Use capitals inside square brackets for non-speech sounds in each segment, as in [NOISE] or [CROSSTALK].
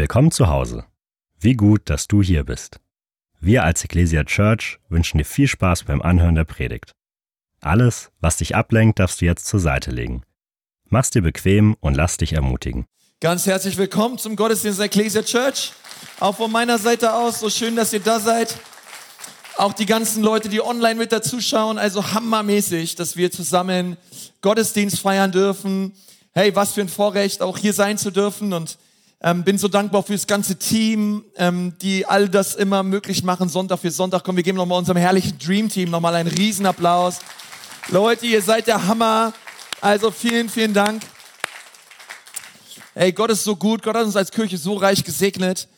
Willkommen zu Hause. Wie gut, dass du hier bist. Wir als Ecclesia Church wünschen dir viel Spaß beim Anhören der Predigt. Alles, was dich ablenkt, darfst du jetzt zur Seite legen. Mach's dir bequem und lass dich ermutigen. Ganz herzlich willkommen zum Gottesdienst der Ecclesia Church. Auch von meiner Seite aus, so schön, dass ihr da seid. Auch die ganzen Leute, die online mit dazuschauen, also hammermäßig, dass wir zusammen Gottesdienst feiern dürfen. Hey, was für ein Vorrecht, auch hier sein zu dürfen und ähm, bin so dankbar für das ganze Team, ähm, die all das immer möglich machen, Sonntag für Sonntag. Komm, wir geben nochmal unserem herrlichen Dream Team nochmal einen Riesenapplaus. Leute, ihr seid der Hammer. Also vielen, vielen Dank. Hey, Gott ist so gut. Gott hat uns als Kirche so reich gesegnet.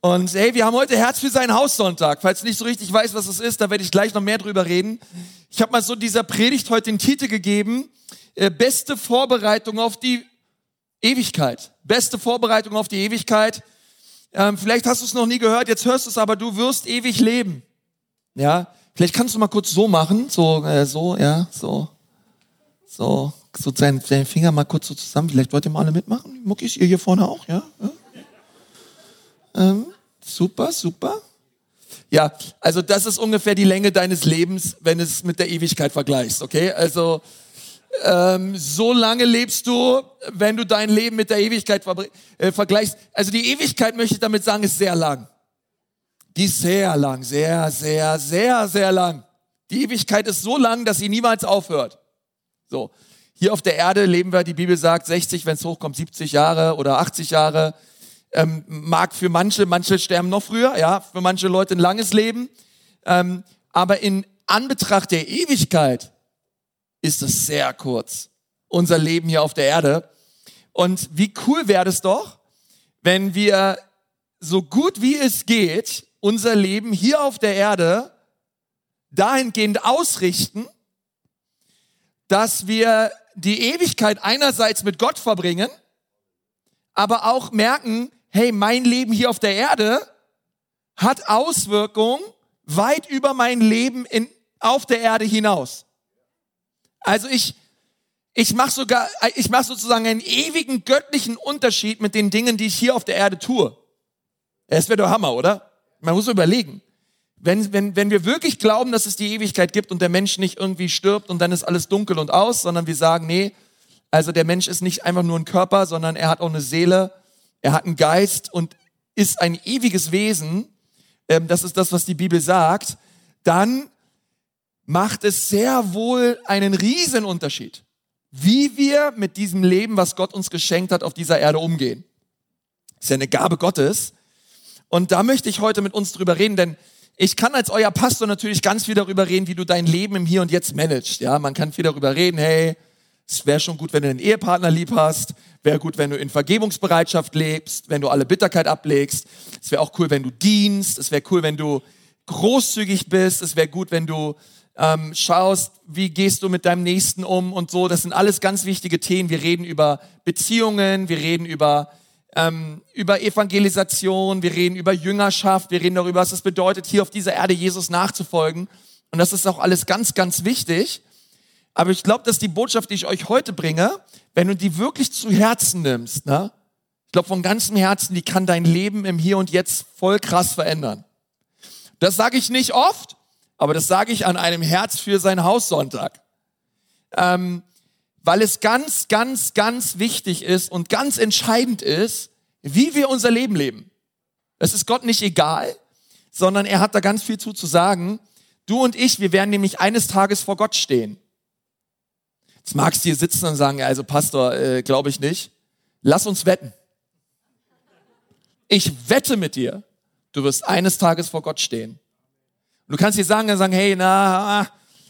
Und hey, wir haben heute Herz für seinen Haussonntag. Falls du nicht so richtig weißt, was es ist, da werde ich gleich noch mehr drüber reden. Ich habe mal so dieser Predigt heute den Titel gegeben, äh, beste Vorbereitung auf die Ewigkeit. Beste Vorbereitung auf die Ewigkeit. Ähm, vielleicht hast du es noch nie gehört, jetzt hörst du es, aber du wirst ewig leben. Ja, vielleicht kannst du mal kurz so machen, so, äh, so, ja, so, so, so seinen, seinen Finger mal kurz so zusammen. Vielleicht wollt ihr mal alle mitmachen. Muckis, ihr hier vorne auch, ja? ja? Ähm, super, super. Ja, also das ist ungefähr die Länge deines Lebens, wenn es mit der Ewigkeit vergleichst, okay? Also ähm, so lange lebst du, wenn du dein Leben mit der Ewigkeit äh, vergleichst. Also die Ewigkeit, möchte ich damit sagen, ist sehr lang. Die ist sehr lang, sehr, sehr, sehr, sehr lang. Die Ewigkeit ist so lang, dass sie niemals aufhört. So, hier auf der Erde leben wir, die Bibel sagt, 60, wenn es hochkommt, 70 Jahre oder 80 Jahre. Ähm, mag für manche, manche sterben noch früher, ja, für manche Leute ein langes Leben. Ähm, aber in Anbetracht der Ewigkeit ist es sehr kurz. Unser Leben hier auf der Erde. Und wie cool wäre es doch, wenn wir so gut wie es geht unser Leben hier auf der Erde dahingehend ausrichten, dass wir die Ewigkeit einerseits mit Gott verbringen, aber auch merken, hey, mein Leben hier auf der Erde hat Auswirkungen weit über mein Leben in, auf der Erde hinaus. Also ich, ich mache sogar, ich mache sozusagen einen ewigen göttlichen Unterschied mit den Dingen, die ich hier auf der Erde tue. Es wäre doch Hammer, oder? Man muss überlegen. Wenn, wenn, wenn wir wirklich glauben, dass es die Ewigkeit gibt und der Mensch nicht irgendwie stirbt und dann ist alles dunkel und aus, sondern wir sagen, nee, also der Mensch ist nicht einfach nur ein Körper, sondern er hat auch eine Seele, er hat einen Geist und ist ein ewiges Wesen, ähm, das ist das, was die Bibel sagt, dann macht es sehr wohl einen Riesenunterschied, wie wir mit diesem Leben, was Gott uns geschenkt hat, auf dieser Erde umgehen. Ist ja eine Gabe Gottes. Und da möchte ich heute mit uns drüber reden, denn ich kann als euer Pastor natürlich ganz viel darüber reden, wie du dein Leben im Hier und Jetzt managst. Ja, man kann viel darüber reden. Hey, es wäre schon gut, wenn du einen Ehepartner lieb hast. Wäre gut, wenn du in Vergebungsbereitschaft lebst, wenn du alle Bitterkeit ablegst. Es wäre auch cool, wenn du dienst. Es wäre cool, wenn du großzügig bist. Es wäre gut, wenn du ähm, schaust, wie gehst du mit deinem Nächsten um und so. Das sind alles ganz wichtige Themen. Wir reden über Beziehungen, wir reden über, ähm, über Evangelisation, wir reden über Jüngerschaft, wir reden darüber, was es bedeutet, hier auf dieser Erde Jesus nachzufolgen. Und das ist auch alles ganz, ganz wichtig. Aber ich glaube, dass die Botschaft, die ich euch heute bringe, wenn du die wirklich zu Herzen nimmst, ne? ich glaube von ganzem Herzen, die kann dein Leben im Hier und Jetzt voll krass verändern. Das sage ich nicht oft, aber das sage ich an einem Herz für sein Haussonntag. Ähm, weil es ganz, ganz, ganz wichtig ist und ganz entscheidend ist, wie wir unser Leben leben. Es ist Gott nicht egal, sondern er hat da ganz viel zu, zu sagen. Du und ich, wir werden nämlich eines Tages vor Gott stehen. Jetzt magst du hier sitzen und sagen, also Pastor, äh, glaube ich nicht. Lass uns wetten. Ich wette mit dir, du wirst eines Tages vor Gott stehen. Und du kannst dir sagen, dann sagen, hey, na,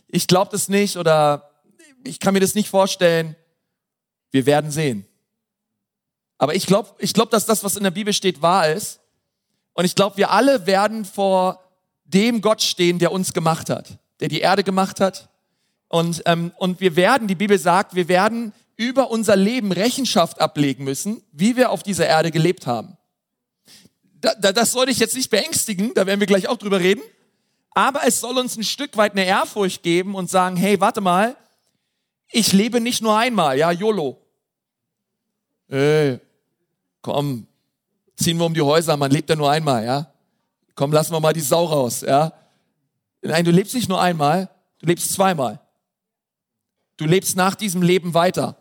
ich glaube das nicht oder ich kann mir das nicht vorstellen. Wir werden sehen. Aber ich glaube, ich glaube, dass das, was in der Bibel steht, wahr ist. Und ich glaube, wir alle werden vor dem Gott stehen, der uns gemacht hat, der die Erde gemacht hat. Und, ähm, und wir werden, die Bibel sagt, wir werden über unser Leben Rechenschaft ablegen müssen, wie wir auf dieser Erde gelebt haben. Da, da, das soll dich jetzt nicht beängstigen, da werden wir gleich auch drüber reden. Aber es soll uns ein Stück weit eine Ehrfurcht geben und sagen, hey, warte mal, ich lebe nicht nur einmal, ja, YOLO. Hey, komm, ziehen wir um die Häuser, man lebt ja nur einmal, ja. Komm, lassen wir mal die Sau raus, ja. Nein, du lebst nicht nur einmal, du lebst zweimal. Du lebst nach diesem Leben weiter.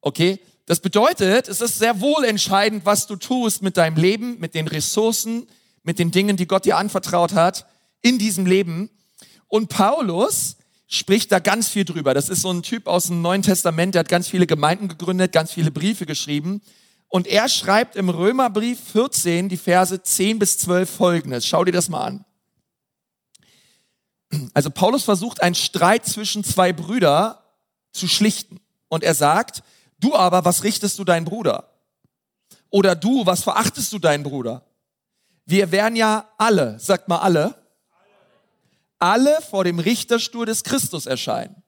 Okay? Das bedeutet, es ist sehr wohl entscheidend, was du tust mit deinem Leben, mit den Ressourcen, mit den Dingen, die Gott dir anvertraut hat in diesem Leben. Und Paulus spricht da ganz viel drüber. Das ist so ein Typ aus dem Neuen Testament, der hat ganz viele Gemeinden gegründet, ganz viele Briefe geschrieben. Und er schreibt im Römerbrief 14 die Verse 10 bis 12 folgendes. Schau dir das mal an. Also Paulus versucht einen Streit zwischen zwei Brüder zu schlichten. Und er sagt, du aber, was richtest du deinen Bruder? Oder du, was verachtest du deinen Bruder? Wir werden ja alle, sagt mal alle, alle vor dem Richterstuhl des Christus erscheinen.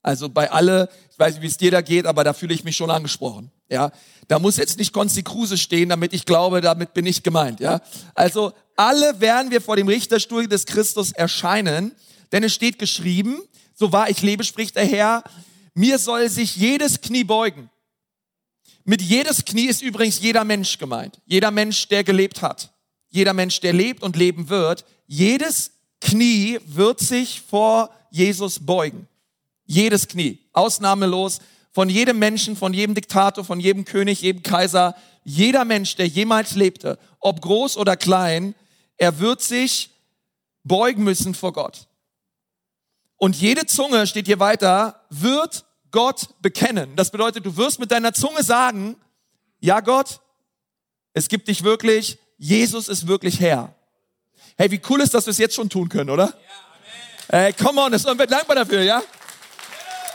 Also bei alle, ich weiß nicht, wie es dir da geht, aber da fühle ich mich schon angesprochen. Ja, da muss jetzt nicht Konsti Kruse stehen, damit ich glaube, damit bin ich gemeint. Ja, also alle werden wir vor dem Richterstuhl des Christus erscheinen, denn es steht geschrieben, so wahr ich lebe, spricht der Herr, mir soll sich jedes Knie beugen. Mit jedes Knie ist übrigens jeder Mensch gemeint. Jeder Mensch, der gelebt hat. Jeder Mensch, der lebt und leben wird. Jedes Knie wird sich vor Jesus beugen. Jedes Knie. Ausnahmelos. Von jedem Menschen, von jedem Diktator, von jedem König, jedem Kaiser. Jeder Mensch, der jemals lebte, ob groß oder klein, er wird sich beugen müssen vor Gott. Und jede Zunge, steht hier weiter, wird Gott bekennen. Das bedeutet, du wirst mit deiner Zunge sagen, ja Gott, es gibt dich wirklich, Jesus ist wirklich Herr. Hey, wie cool ist, dass wir es jetzt schon tun können, oder? Hey, come on, ist irgendwer dankbar dafür, ja?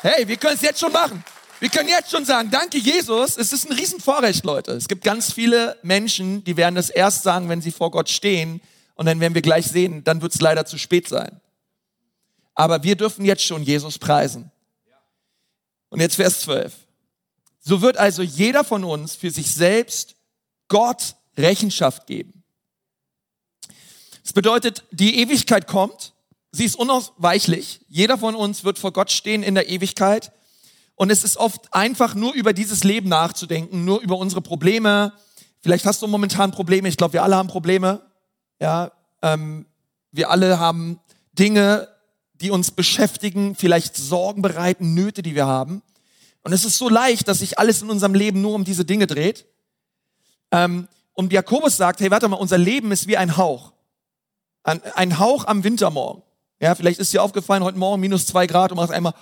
Hey, wir können es jetzt schon machen. Wir können jetzt schon sagen, danke Jesus, es ist ein Riesenvorrecht, Leute. Es gibt ganz viele Menschen, die werden das erst sagen, wenn sie vor Gott stehen. Und dann werden wir gleich sehen, dann wird es leider zu spät sein. Aber wir dürfen jetzt schon Jesus preisen. Und jetzt Vers 12. So wird also jeder von uns für sich selbst Gott Rechenschaft geben. Das bedeutet, die Ewigkeit kommt, sie ist unausweichlich. Jeder von uns wird vor Gott stehen in der Ewigkeit. Und es ist oft einfach nur über dieses Leben nachzudenken, nur über unsere Probleme. Vielleicht hast du momentan Probleme. Ich glaube, wir alle haben Probleme. Ja, ähm, wir alle haben Dinge, die uns beschäftigen, vielleicht Sorgen bereiten, Nöte, die wir haben. Und es ist so leicht, dass sich alles in unserem Leben nur um diese Dinge dreht. Ähm, und Jakobus sagt, hey, warte mal, unser Leben ist wie ein Hauch. Ein, ein Hauch am Wintermorgen. Ja, vielleicht ist dir aufgefallen, heute Morgen minus zwei Grad und machst einmal,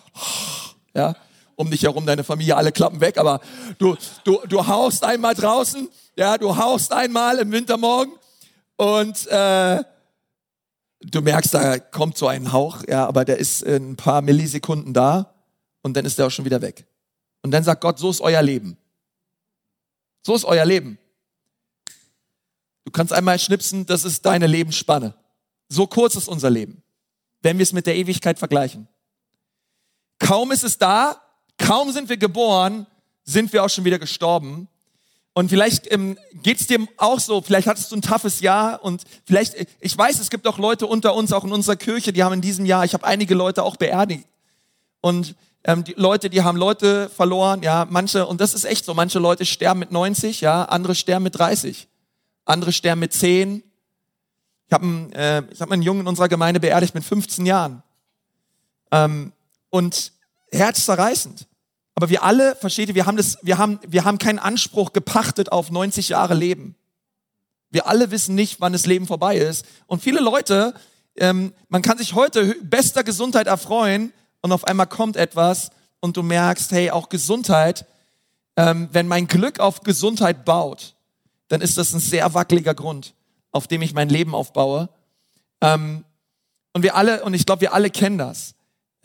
ja, um dich herum, deine Familie, alle klappen weg, aber du, du, du haust einmal draußen, ja, du haust einmal im Wintermorgen und äh, du merkst, da kommt so ein Hauch, ja, aber der ist in ein paar Millisekunden da und dann ist der auch schon wieder weg. Und dann sagt Gott, so ist euer Leben. So ist euer Leben. Du kannst einmal schnipsen, das ist deine Lebensspanne. So kurz ist unser Leben, wenn wir es mit der Ewigkeit vergleichen. Kaum ist es da, kaum sind wir geboren, sind wir auch schon wieder gestorben. Und vielleicht ähm, geht dir auch so, vielleicht hattest du ein toughes Jahr und vielleicht, ich weiß, es gibt auch Leute unter uns, auch in unserer Kirche, die haben in diesem Jahr, ich habe einige Leute auch beerdigt. Und ähm, die Leute, die haben Leute verloren, ja, manche, und das ist echt so, manche Leute sterben mit 90, ja, andere sterben mit 30, andere sterben mit 10. Ich habe einen, äh, ich hab einen Jungen in unserer Gemeinde beerdigt mit 15 Jahren. Ähm, und herzzerreißend. Aber wir alle, versteht ihr, wir haben, das, wir, haben, wir haben keinen Anspruch gepachtet auf 90 Jahre Leben. Wir alle wissen nicht, wann das Leben vorbei ist. Und viele Leute, ähm, man kann sich heute bester Gesundheit erfreuen und auf einmal kommt etwas und du merkst, hey, auch Gesundheit, ähm, wenn mein Glück auf Gesundheit baut, dann ist das ein sehr wackeliger Grund, auf dem ich mein Leben aufbaue. Ähm, und wir alle, und ich glaube, wir alle kennen das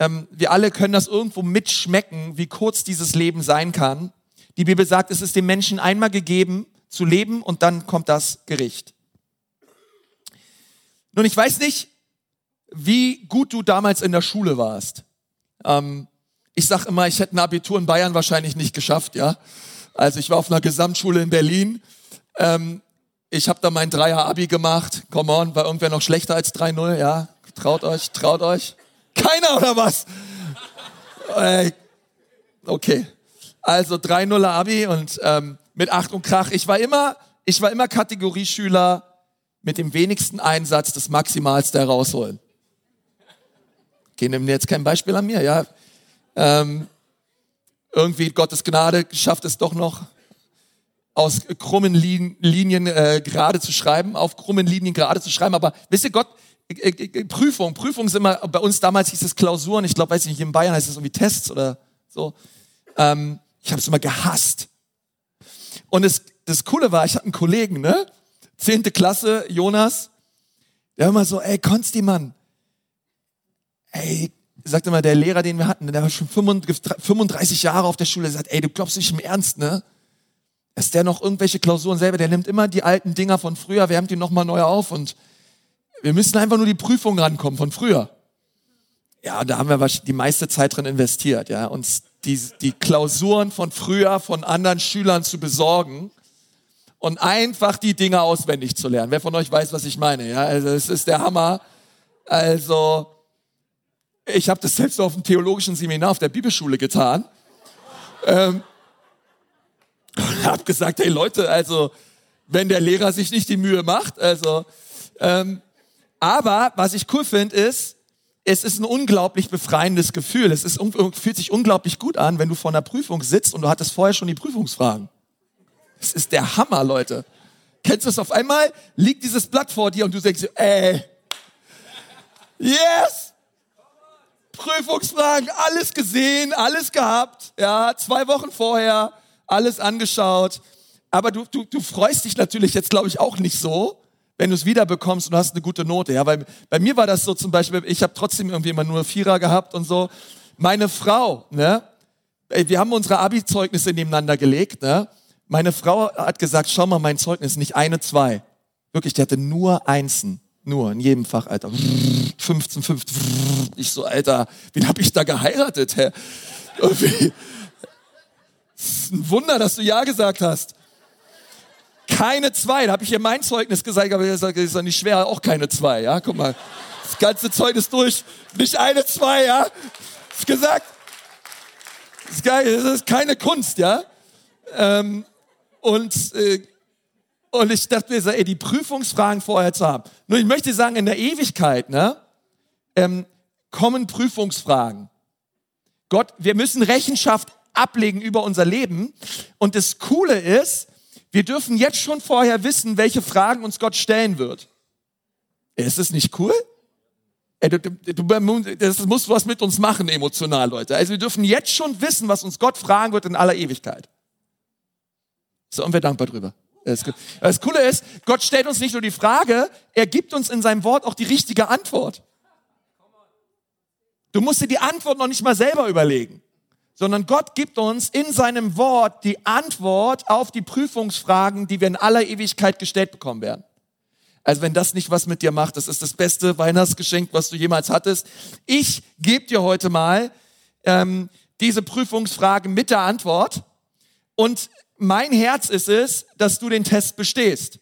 ähm, wir alle können das irgendwo mitschmecken, wie kurz dieses Leben sein kann. Die Bibel sagt, es ist dem Menschen einmal gegeben zu leben und dann kommt das Gericht. Nun, ich weiß nicht, wie gut du damals in der Schule warst. Ähm, ich sag immer, ich hätte ein Abitur in Bayern wahrscheinlich nicht geschafft, ja. Also ich war auf einer Gesamtschule in Berlin. Ähm, ich habe da mein Dreier-Abi gemacht. Come on, war irgendwer noch schlechter als 3-0, ja. Traut euch, traut euch. Keiner oder was? Okay. Also 3-0 Abi und ähm, mit Acht und Krach. Ich war immer, ich war immer Kategorieschüler mit dem wenigsten Einsatz das Maximalste herausholen. Okay, nimm jetzt kein Beispiel an mir, ja. Ähm, irgendwie Gottes Gnade schafft es doch noch, aus krummen Linien äh, gerade zu schreiben, auf krummen Linien gerade zu schreiben. Aber wisst ihr, Gott, Prüfung, Prüfung sind immer, bei uns damals hieß es Klausuren, ich glaube, weiß ich nicht, in Bayern heißt es irgendwie Tests oder so. Ähm, ich habe es immer gehasst. Und das, das Coole war, ich hatte einen Kollegen, ne? Zehnte Klasse, Jonas, der immer so, ey, Konsti, Mann, ey, sagt immer der Lehrer, den wir hatten, der war schon 35 Jahre auf der Schule, der sagt, ey, du glaubst nicht im Ernst, ne? Ist der noch irgendwelche Klausuren selber? Der nimmt immer die alten Dinger von früher, wärmt die nochmal neu auf und wir müssen einfach nur die Prüfung rankommen von früher. Ja, da haben wir die meiste Zeit drin investiert, ja, uns die, die Klausuren von früher von anderen Schülern zu besorgen und einfach die Dinge auswendig zu lernen. Wer von euch weiß, was ich meine? Ja, also es ist der Hammer. Also ich habe das selbst auf dem theologischen Seminar auf der Bibelschule getan. Ähm, und habe gesagt, hey Leute, also wenn der Lehrer sich nicht die Mühe macht, also ähm, aber was ich cool finde ist, es ist ein unglaublich befreiendes Gefühl. Es ist, fühlt sich unglaublich gut an, wenn du vor einer Prüfung sitzt und du hattest vorher schon die Prüfungsfragen. Es ist der Hammer, Leute. Kennst du es auf einmal? Liegt dieses Blatt vor dir und du denkst, ey, yes, Prüfungsfragen, alles gesehen, alles gehabt, ja, zwei Wochen vorher, alles angeschaut. Aber du, du, du freust dich natürlich jetzt, glaube ich, auch nicht so, wenn du es wieder bekommst und du hast eine gute Note. Ja, weil bei mir war das so zum Beispiel, ich habe trotzdem irgendwie immer nur Vierer gehabt und so. Meine Frau, ne, wir haben unsere Abi-Zeugnisse nebeneinander gelegt, ne. Meine Frau hat gesagt, schau mal, mein Zeugnis, nicht eine, zwei. Wirklich, die hatte nur Einsen. Nur, in jedem Fach, Alter. 15, 15. Ich so, Alter, wen hab ich da geheiratet, hä? Ist ein Wunder, dass du Ja gesagt hast. Keine zwei. Da habe ich ihr mein Zeugnis gesagt, aber das ist doch nicht schwer, auch keine zwei, ja? Guck mal. Das ganze Zeugnis durch, nicht eine zwei, ja? Ist gesagt. Das ist geil, das ist keine Kunst, ja? Ähm, und äh, und ich dachte mir ey, die Prüfungsfragen vorher zu haben. Nur ich möchte sagen, in der Ewigkeit, ne, ähm, kommen Prüfungsfragen. Gott, wir müssen Rechenschaft ablegen über unser Leben. Und das Coole ist, wir dürfen jetzt schon vorher wissen, welche Fragen uns Gott stellen wird. Ist es nicht cool? Ey, du, du, das muss was mit uns machen, emotional, Leute. Also wir dürfen jetzt schon wissen, was uns Gott fragen wird in aller Ewigkeit. So, und wir dankbar drüber. Das Coole ist, Gott stellt uns nicht nur die Frage, er gibt uns in seinem Wort auch die richtige Antwort. Du musst dir die Antwort noch nicht mal selber überlegen, sondern Gott gibt uns in seinem Wort die Antwort auf die Prüfungsfragen, die wir in aller Ewigkeit gestellt bekommen werden. Also wenn das nicht was mit dir macht, das ist das beste Weihnachtsgeschenk, was du jemals hattest. Ich gebe dir heute mal ähm, diese Prüfungsfragen mit der Antwort. Und mein Herz ist es, dass du den Test bestehst.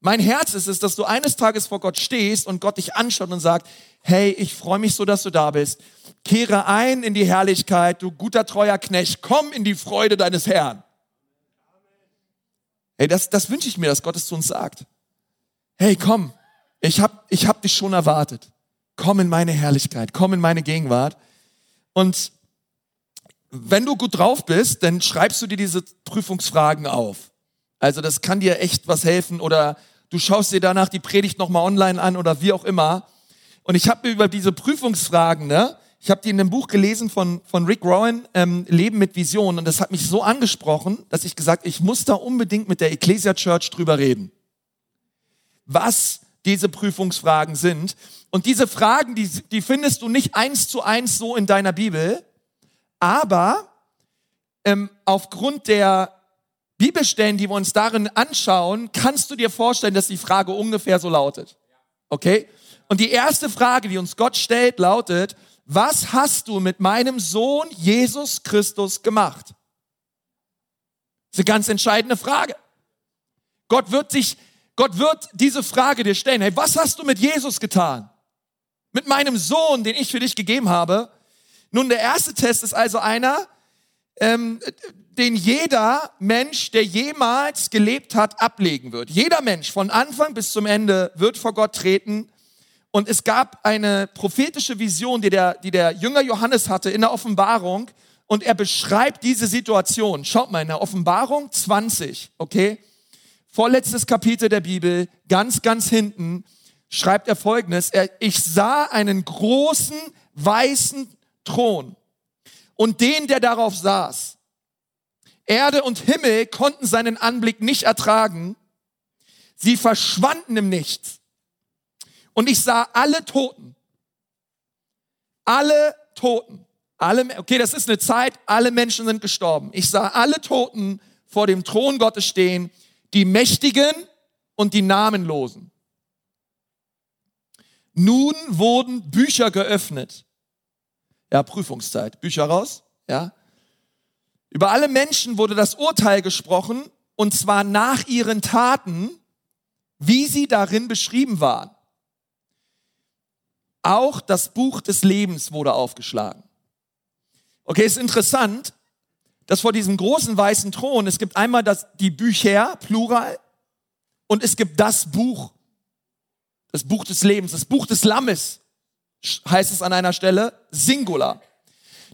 Mein Herz ist es, dass du eines Tages vor Gott stehst und Gott dich anschaut und sagt, hey, ich freue mich so, dass du da bist. Kehre ein in die Herrlichkeit, du guter, treuer Knecht, komm in die Freude deines Herrn. Hey, das, das wünsche ich mir, dass Gott es zu uns sagt. Hey, komm, ich hab, ich hab dich schon erwartet. Komm in meine Herrlichkeit, komm in meine Gegenwart. Und wenn du gut drauf bist, dann schreibst du dir diese Prüfungsfragen auf. Also das kann dir echt was helfen oder du schaust dir danach die Predigt nochmal online an oder wie auch immer. Und ich habe mir über diese Prüfungsfragen, ne, ich habe die in einem Buch gelesen von, von Rick Rowan, ähm, Leben mit Vision. Und das hat mich so angesprochen, dass ich gesagt, ich muss da unbedingt mit der Ecclesia Church drüber reden. Was diese Prüfungsfragen sind. Und diese Fragen, die, die findest du nicht eins zu eins so in deiner Bibel, aber ähm, aufgrund der Bibelstellen, die wir uns darin anschauen, kannst du dir vorstellen, dass die Frage ungefähr so lautet. Okay? Und die erste Frage, die uns Gott stellt, lautet, was hast du mit meinem Sohn Jesus Christus gemacht? Das ist eine ganz entscheidende Frage. Gott wird sich, Gott wird diese Frage dir stellen. Hey, was hast du mit Jesus getan? Mit meinem Sohn, den ich für dich gegeben habe? Nun, der erste Test ist also einer, ähm, den jeder Mensch, der jemals gelebt hat, ablegen wird. Jeder Mensch von Anfang bis zum Ende wird vor Gott treten. Und es gab eine prophetische Vision, die der, die der Jünger Johannes hatte in der Offenbarung. Und er beschreibt diese Situation. Schaut mal in der Offenbarung 20, okay? Vorletztes Kapitel der Bibel, ganz, ganz hinten, schreibt er folgendes. Er, ich sah einen großen weißen Thron und den, der darauf saß. Erde und Himmel konnten seinen Anblick nicht ertragen. Sie verschwanden im Nichts. Und ich sah alle Toten. Alle Toten. Alle, okay, das ist eine Zeit, alle Menschen sind gestorben. Ich sah alle Toten vor dem Thron Gottes stehen, die Mächtigen und die Namenlosen. Nun wurden Bücher geöffnet. Ja, Prüfungszeit. Bücher raus. Ja. Über alle Menschen wurde das Urteil gesprochen, und zwar nach ihren Taten, wie sie darin beschrieben waren. Auch das Buch des Lebens wurde aufgeschlagen. Okay, ist interessant, dass vor diesem großen weißen Thron, es gibt einmal das, die Bücher, Plural, und es gibt das Buch, das Buch des Lebens, das Buch des Lammes, heißt es an einer Stelle, Singular.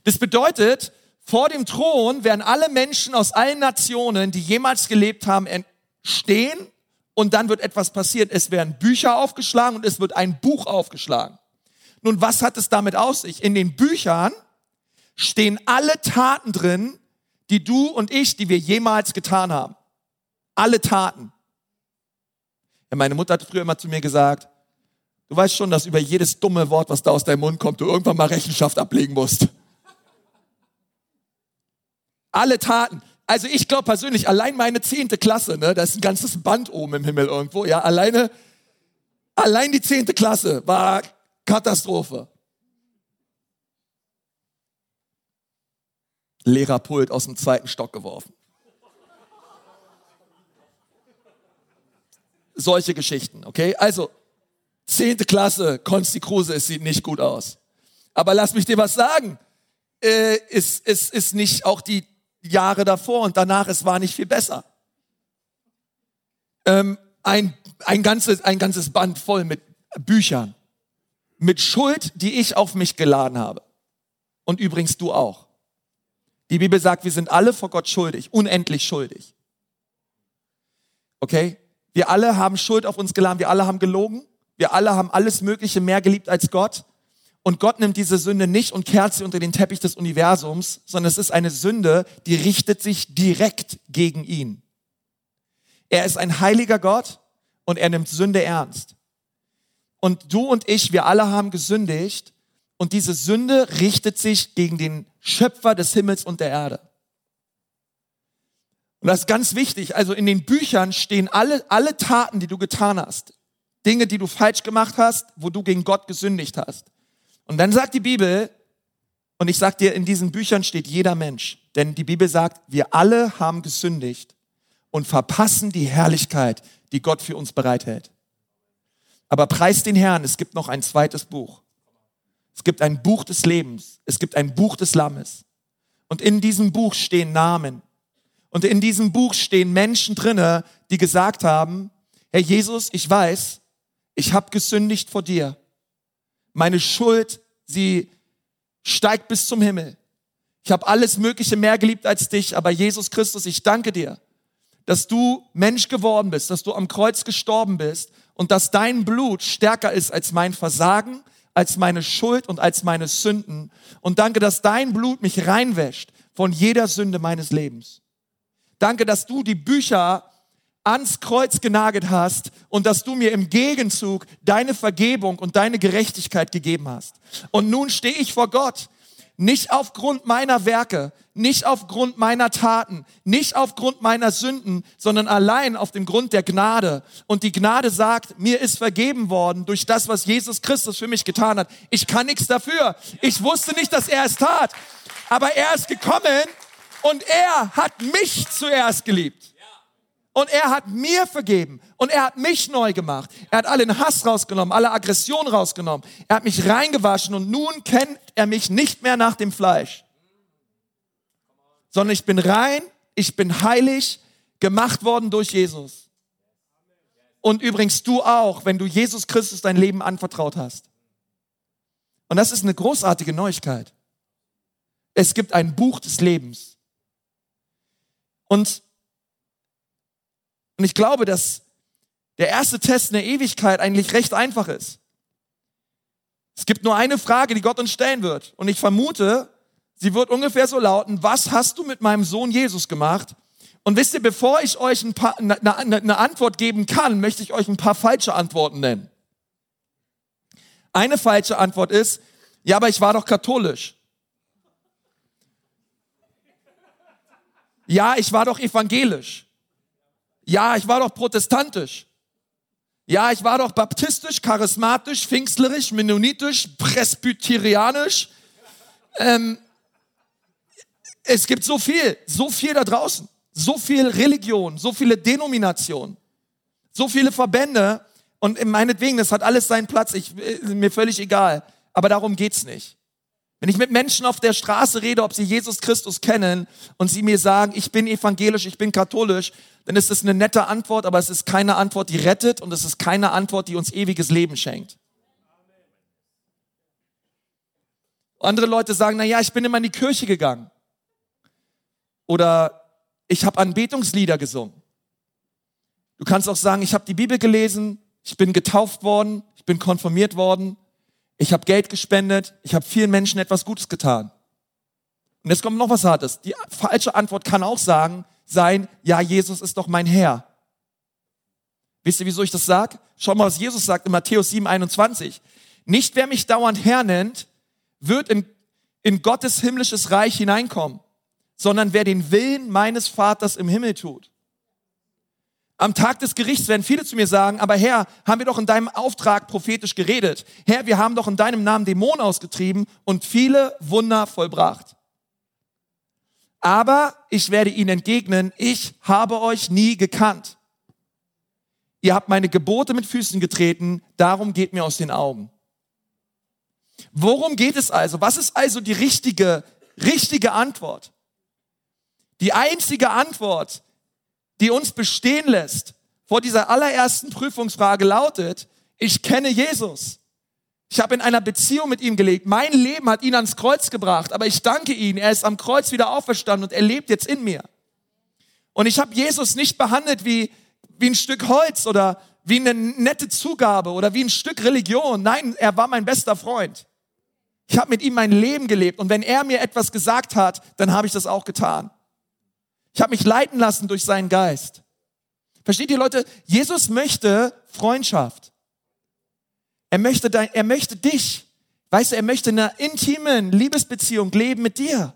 Das bedeutet, vor dem Thron werden alle Menschen aus allen Nationen, die jemals gelebt haben, stehen und dann wird etwas passiert. Es werden Bücher aufgeschlagen und es wird ein Buch aufgeschlagen. Nun, was hat es damit aus sich? In den Büchern stehen alle Taten drin, die du und ich, die wir jemals getan haben. Alle Taten. Ja, meine Mutter hat früher immer zu mir gesagt, du weißt schon, dass über jedes dumme Wort, was da aus deinem Mund kommt, du irgendwann mal Rechenschaft ablegen musst. Alle Taten. Also ich glaube persönlich, allein meine zehnte Klasse, ne, da ist ein ganzes Band oben im Himmel irgendwo, ja, alleine, allein die zehnte Klasse war Katastrophe. Lehrerpult aus dem zweiten Stock geworfen. Solche Geschichten, okay? Also, zehnte Klasse, Konsti Kruse, es sieht nicht gut aus. Aber lass mich dir was sagen. Äh, ist, ist, ist nicht auch die Jahre davor und danach, es war nicht viel besser. Ähm, ein, ein, ganzes, ein ganzes Band voll mit Büchern, mit Schuld, die ich auf mich geladen habe. Und übrigens du auch. Die Bibel sagt, wir sind alle vor Gott schuldig, unendlich schuldig. Okay? Wir alle haben Schuld auf uns geladen, wir alle haben gelogen, wir alle haben alles Mögliche mehr geliebt als Gott. Und Gott nimmt diese Sünde nicht und kehrt sie unter den Teppich des Universums, sondern es ist eine Sünde, die richtet sich direkt gegen ihn. Er ist ein heiliger Gott und er nimmt Sünde ernst. Und du und ich, wir alle haben gesündigt und diese Sünde richtet sich gegen den Schöpfer des Himmels und der Erde. Und das ist ganz wichtig. Also in den Büchern stehen alle, alle Taten, die du getan hast. Dinge, die du falsch gemacht hast, wo du gegen Gott gesündigt hast. Und dann sagt die Bibel, und ich sag dir, in diesen Büchern steht jeder Mensch, denn die Bibel sagt, wir alle haben gesündigt und verpassen die Herrlichkeit, die Gott für uns bereithält. Aber preis den Herrn, es gibt noch ein zweites Buch. Es gibt ein Buch des Lebens, es gibt ein Buch des Lammes. Und in diesem Buch stehen Namen. Und in diesem Buch stehen Menschen drinne, die gesagt haben, Herr Jesus, ich weiß, ich habe gesündigt vor dir. Meine Schuld, sie steigt bis zum Himmel. Ich habe alles Mögliche mehr geliebt als dich, aber Jesus Christus, ich danke dir, dass du Mensch geworden bist, dass du am Kreuz gestorben bist und dass dein Blut stärker ist als mein Versagen, als meine Schuld und als meine Sünden. Und danke, dass dein Blut mich reinwäscht von jeder Sünde meines Lebens. Danke, dass du die Bücher ans Kreuz genagelt hast und dass du mir im Gegenzug deine Vergebung und deine Gerechtigkeit gegeben hast. Und nun stehe ich vor Gott, nicht aufgrund meiner Werke, nicht aufgrund meiner Taten, nicht aufgrund meiner Sünden, sondern allein auf dem Grund der Gnade. Und die Gnade sagt, mir ist vergeben worden durch das, was Jesus Christus für mich getan hat. Ich kann nichts dafür. Ich wusste nicht, dass er es tat. Aber er ist gekommen und er hat mich zuerst geliebt. Und er hat mir vergeben und er hat mich neu gemacht. Er hat allen Hass rausgenommen, alle Aggression rausgenommen. Er hat mich reingewaschen und nun kennt er mich nicht mehr nach dem Fleisch, sondern ich bin rein ich bin heilig gemacht worden durch Jesus. Und übrigens du auch, wenn du Jesus Christus dein Leben anvertraut hast. Und das ist eine großartige Neuigkeit. Es gibt ein Buch des Lebens. Und, und ich glaube, dass der erste Test in der Ewigkeit eigentlich recht einfach ist. Es gibt nur eine Frage, die Gott uns stellen wird. Und ich vermute, sie wird ungefähr so lauten, was hast du mit meinem Sohn Jesus gemacht? Und wisst ihr, bevor ich euch ein paar, eine, ne Antwort geben kann, möchte ich euch ein paar falsche Antworten nennen. Eine falsche Antwort ist, ja, aber ich war doch katholisch. Ja, ich war doch evangelisch. Ja, ich war doch protestantisch. Ja, ich war doch baptistisch, charismatisch, pfingstlerisch, mennonitisch, presbyterianisch. Ähm, es gibt so viel, so viel da draußen. So viel Religion, so viele Denominationen, so viele Verbände. Und meinetwegen, das hat alles seinen Platz. Ich, äh, mir völlig egal. Aber darum geht's nicht. Wenn ich mit Menschen auf der Straße rede, ob sie Jesus Christus kennen und sie mir sagen, ich bin evangelisch, ich bin katholisch, dann ist das eine nette Antwort, aber es ist keine Antwort, die rettet und es ist keine Antwort, die uns ewiges Leben schenkt. Andere Leute sagen, na ja, ich bin immer in die Kirche gegangen. Oder ich habe Anbetungslieder gesungen. Du kannst auch sagen, ich habe die Bibel gelesen, ich bin getauft worden, ich bin konfirmiert worden, ich habe Geld gespendet, ich habe vielen Menschen etwas Gutes getan. Und jetzt kommt noch was Hartes. Die falsche Antwort kann auch sagen, sein, ja, Jesus ist doch mein Herr. Wisst ihr, wieso ich das sage? Schau mal, was Jesus sagt in Matthäus 7, 21. Nicht wer mich dauernd Herr nennt, wird in, in Gottes himmlisches Reich hineinkommen, sondern wer den Willen meines Vaters im Himmel tut. Am Tag des Gerichts werden viele zu mir sagen, aber Herr, haben wir doch in deinem Auftrag prophetisch geredet. Herr, wir haben doch in deinem Namen Dämonen ausgetrieben und viele Wunder vollbracht. Aber ich werde ihnen entgegnen, ich habe euch nie gekannt. Ihr habt meine Gebote mit Füßen getreten, darum geht mir aus den Augen. Worum geht es also? Was ist also die richtige, richtige Antwort? Die einzige Antwort, die uns bestehen lässt vor dieser allerersten Prüfungsfrage lautet, ich kenne Jesus. Ich habe in einer Beziehung mit ihm gelebt. Mein Leben hat ihn ans Kreuz gebracht, aber ich danke ihm. Er ist am Kreuz wieder auferstanden und er lebt jetzt in mir. Und ich habe Jesus nicht behandelt wie, wie ein Stück Holz oder wie eine nette Zugabe oder wie ein Stück Religion. Nein, er war mein bester Freund. Ich habe mit ihm mein Leben gelebt und wenn er mir etwas gesagt hat, dann habe ich das auch getan. Ich habe mich leiten lassen durch seinen Geist. Versteht ihr Leute? Jesus möchte Freundschaft. Er möchte, dein, er möchte dich. Weißt du, er möchte in einer intimen Liebesbeziehung leben mit dir.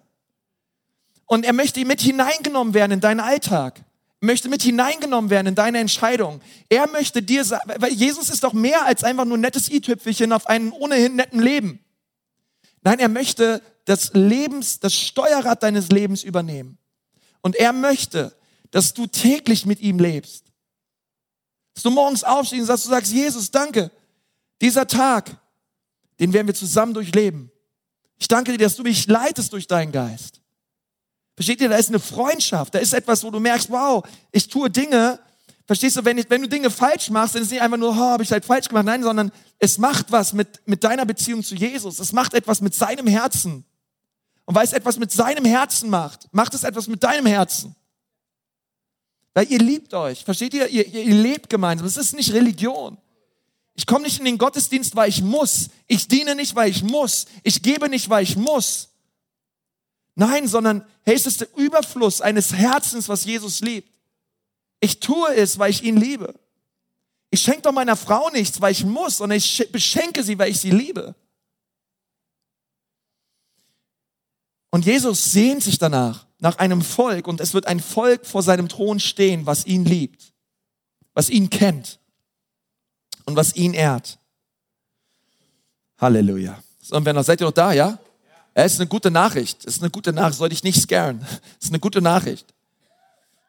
Und er möchte mit hineingenommen werden in deinen Alltag. Er möchte mit hineingenommen werden in deine Entscheidung. Er möchte dir sagen, weil Jesus ist doch mehr als einfach nur ein nettes i-Tüpfelchen auf einem ohnehin netten Leben. Nein, er möchte das Lebens, das Steuerrad deines Lebens übernehmen. Und er möchte, dass du täglich mit ihm lebst. Dass du morgens aufstehst und sagst, du sagst, Jesus, danke. Dieser Tag, den werden wir zusammen durchleben. Ich danke dir, dass du mich leitest durch deinen Geist. Versteht ihr, da ist eine Freundschaft, da ist etwas, wo du merkst, wow, ich tue Dinge, verstehst du, wenn, ich, wenn du Dinge falsch machst, dann ist es nicht einfach nur, oh, habe ich halt falsch gemacht, nein, sondern es macht was mit, mit deiner Beziehung zu Jesus, es macht etwas mit seinem Herzen. Und weil es etwas mit seinem Herzen macht, macht es etwas mit deinem Herzen. Weil ihr liebt euch, versteht ihr? Ihr, ihr, ihr lebt gemeinsam. Es ist nicht Religion. Ich komme nicht in den Gottesdienst, weil ich muss. Ich diene nicht, weil ich muss. Ich gebe nicht, weil ich muss. Nein, sondern hey, es ist der Überfluss eines Herzens, was Jesus liebt. Ich tue es, weil ich ihn liebe. Ich schenke doch meiner Frau nichts, weil ich muss, sondern ich beschenke sie, weil ich sie liebe. Und Jesus sehnt sich danach, nach einem Volk, und es wird ein Volk vor seinem Thron stehen, was ihn liebt, was ihn kennt und was ihn ehrt. Halleluja. Und wenn noch, seid ihr noch da, ja? Es ist eine gute Nachricht. Es ist eine gute Nachricht. Soll ich nicht scaren. Es ist eine gute Nachricht.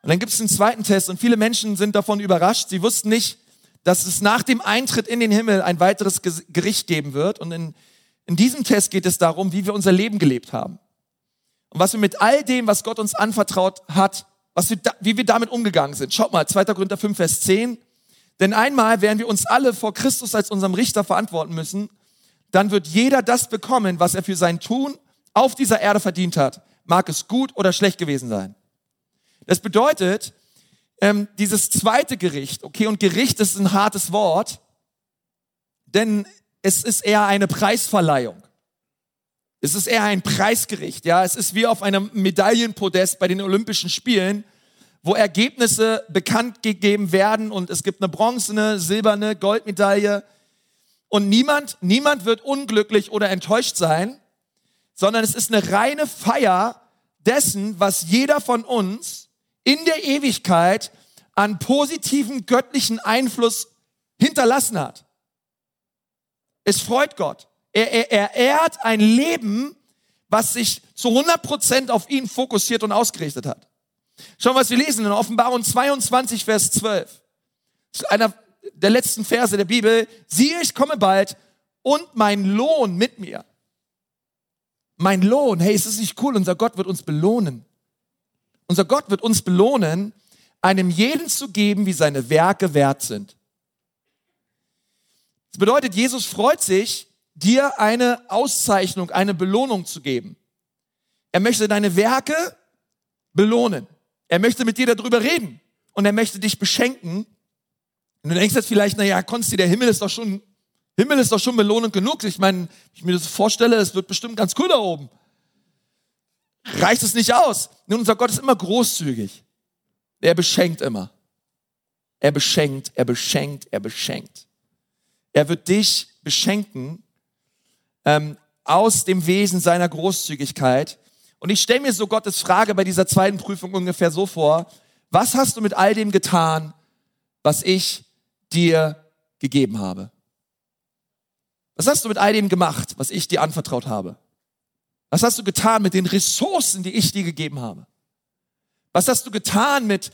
Und dann gibt es einen zweiten Test und viele Menschen sind davon überrascht. Sie wussten nicht, dass es nach dem Eintritt in den Himmel ein weiteres Gericht geben wird. Und in, in diesem Test geht es darum, wie wir unser Leben gelebt haben. Und was wir mit all dem, was Gott uns anvertraut hat, was wir da, wie wir damit umgegangen sind. Schaut mal, 2. Korinther 5, Vers 10. Denn einmal werden wir uns alle vor Christus als unserem Richter verantworten müssen. Dann wird jeder das bekommen, was er für sein Tun auf dieser Erde verdient hat. Mag es gut oder schlecht gewesen sein. Das bedeutet, ähm, dieses zweite Gericht, okay, und Gericht ist ein hartes Wort, denn es ist eher eine Preisverleihung. Es ist eher ein Preisgericht, ja. Es ist wie auf einem Medaillenpodest bei den Olympischen Spielen, wo Ergebnisse bekannt gegeben werden und es gibt eine bronzene, silberne, Goldmedaille. Und niemand, niemand wird unglücklich oder enttäuscht sein, sondern es ist eine reine Feier dessen, was jeder von uns in der Ewigkeit an positiven göttlichen Einfluss hinterlassen hat. Es freut Gott. Er, er, er ehrt ein Leben, was sich zu 100 Prozent auf ihn fokussiert und ausgerichtet hat. Schauen, was wir lesen in Offenbarung 22, Vers 12. Das ist einer der letzten Verse der Bibel. Siehe, ich komme bald und mein Lohn mit mir. Mein Lohn, hey, ist das nicht cool? Unser Gott wird uns belohnen. Unser Gott wird uns belohnen, einem jeden zu geben, wie seine Werke wert sind. Das bedeutet, Jesus freut sich, dir eine Auszeichnung, eine Belohnung zu geben. Er möchte deine Werke belohnen. Er möchte mit dir darüber reden und er möchte dich beschenken. Und du denkst jetzt vielleicht, naja, Konsti, der Himmel ist doch schon, Himmel ist doch schon belohnend genug. Ich meine, ich mir das vorstelle, es wird bestimmt ganz cool da oben. Reicht es nicht aus? Nun, unser Gott ist immer großzügig. Er beschenkt immer. Er beschenkt, er beschenkt, er beschenkt. Er wird dich beschenken ähm, aus dem Wesen seiner Großzügigkeit. Und ich stelle mir so Gottes Frage bei dieser zweiten Prüfung ungefähr so vor, was hast du mit all dem getan, was ich dir gegeben habe? Was hast du mit all dem gemacht, was ich dir anvertraut habe? Was hast du getan mit den Ressourcen, die ich dir gegeben habe? Was hast du getan mit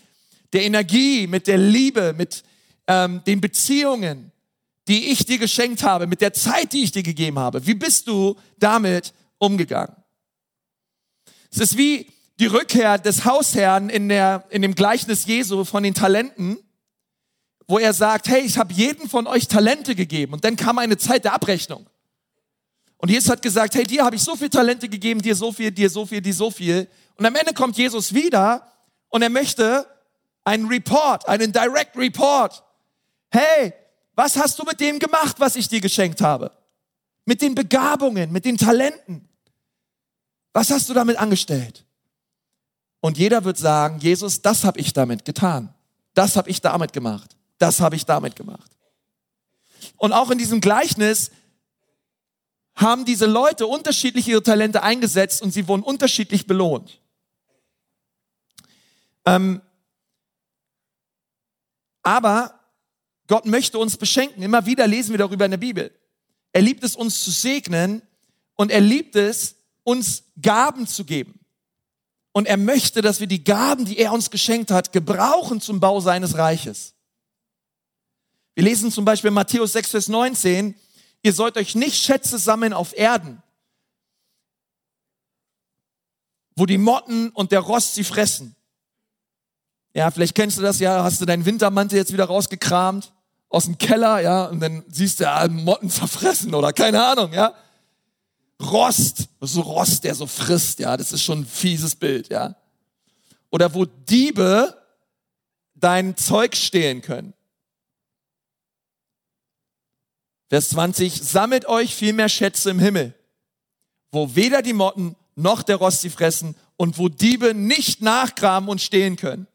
der Energie, mit der Liebe, mit ähm, den Beziehungen, die ich dir geschenkt habe, mit der Zeit, die ich dir gegeben habe. Wie bist du damit umgegangen? Es ist wie die Rückkehr des Hausherrn in, der, in dem Gleichnis Jesu von den Talenten, wo er sagt, hey, ich habe jedem von euch Talente gegeben. Und dann kam eine Zeit der Abrechnung. Und Jesus hat gesagt, hey, dir habe ich so viel Talente gegeben, dir so viel, dir so viel, dir so viel. Und am Ende kommt Jesus wieder und er möchte einen Report, einen Direct Report. Hey, was hast du mit dem gemacht, was ich dir geschenkt habe? Mit den Begabungen, mit den Talenten. Was hast du damit angestellt? Und jeder wird sagen, Jesus, das habe ich damit getan. Das habe ich damit gemacht. Das habe ich damit gemacht. Und auch in diesem Gleichnis haben diese Leute unterschiedlich ihre Talente eingesetzt und sie wurden unterschiedlich belohnt. Ähm, aber Gott möchte uns beschenken. Immer wieder lesen wir darüber in der Bibel. Er liebt es, uns zu segnen und er liebt es, uns Gaben zu geben. Und er möchte, dass wir die Gaben, die er uns geschenkt hat, gebrauchen zum Bau seines Reiches. Wir lesen zum Beispiel Matthäus 6, Vers 19, ihr sollt euch nicht Schätze sammeln auf Erden, wo die Motten und der Rost sie fressen. Ja, vielleicht kennst du das ja, hast du deinen Wintermantel jetzt wieder rausgekramt aus dem Keller, ja, und dann siehst du ja, Motten [LAUGHS] verfressen oder keine Ahnung, ja. Rost, so Rost, der so frisst, ja, das ist schon ein fieses Bild, ja. Oder wo Diebe dein Zeug stehlen können. Vers 20, sammelt euch viel mehr Schätze im Himmel, wo weder die Motten noch der Rost sie fressen und wo Diebe nicht nachgraben und stehlen können.